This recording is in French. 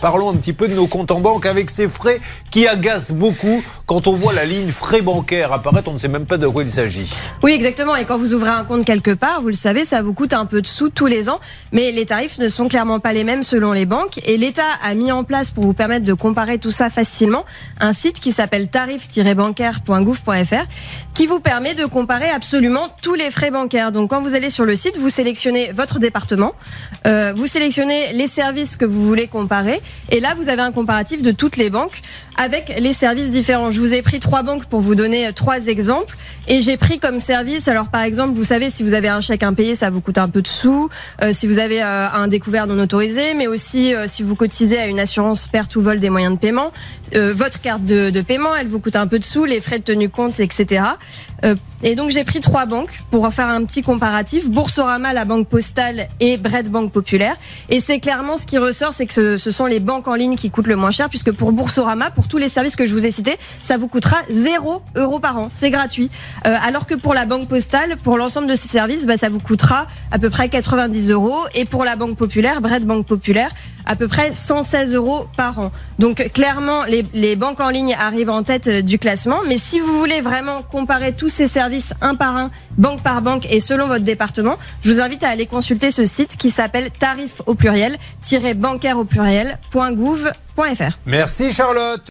Parlons un petit peu de nos comptes en banque avec ces frais qui agacent beaucoup. Quand on voit la ligne frais bancaires apparaître, on ne sait même pas de quoi il s'agit. Oui, exactement. Et quand vous ouvrez un compte quelque part, vous le savez, ça vous coûte un peu de sous tous les ans. Mais les tarifs ne sont clairement pas les mêmes selon les banques. Et l'État a mis en place pour vous permettre de comparer tout ça facilement un site qui s'appelle tarif-bancaire.gouv.fr qui vous permet de comparer absolument tous les frais bancaires. Donc quand vous allez sur le site, vous sélectionnez votre département, euh, vous sélectionnez les services que vous voulez comparer et là vous avez un comparatif de toutes les banques avec les services différents. Je vous ai pris trois banques pour vous donner euh, trois exemples et j'ai pris comme service, alors par exemple, vous savez, si vous avez un chèque impayé, ça vous coûte un peu de sous, euh, si vous avez euh, un découvert non autorisé, mais aussi si vous cotisez à une assurance perte ou vol des moyens de paiement, votre carte de paiement, elle vous coûte un peu de sous, les frais de tenue compte, etc. Et donc j'ai pris trois banques pour faire un petit comparatif Boursorama, la banque postale et Bread Banque Populaire. Et c'est clairement ce qui ressort, c'est que ce, sont les banques en ligne qui coûtent le moins cher, puisque pour Boursorama, pour tous les services que je vous ai cités, ça vous coûtera 0 euros par an, c'est gratuit. Euh, alors que pour la banque postale, pour l'ensemble de ces services, bah, ça vous coûtera à peu près 90 euros. Et pour la banque populaire, Bread Banque Populaire, à peu près 116 euros par an. Donc clairement, les, les banques en ligne arrivent en tête euh, du classement. Mais si vous voulez vraiment comparer tous ces services un par un, banque par banque et selon votre département, je vous invite à aller consulter ce site qui s'appelle tarif au pluriel, bancaire au pluriel, .gouv.fr. Merci Charlotte.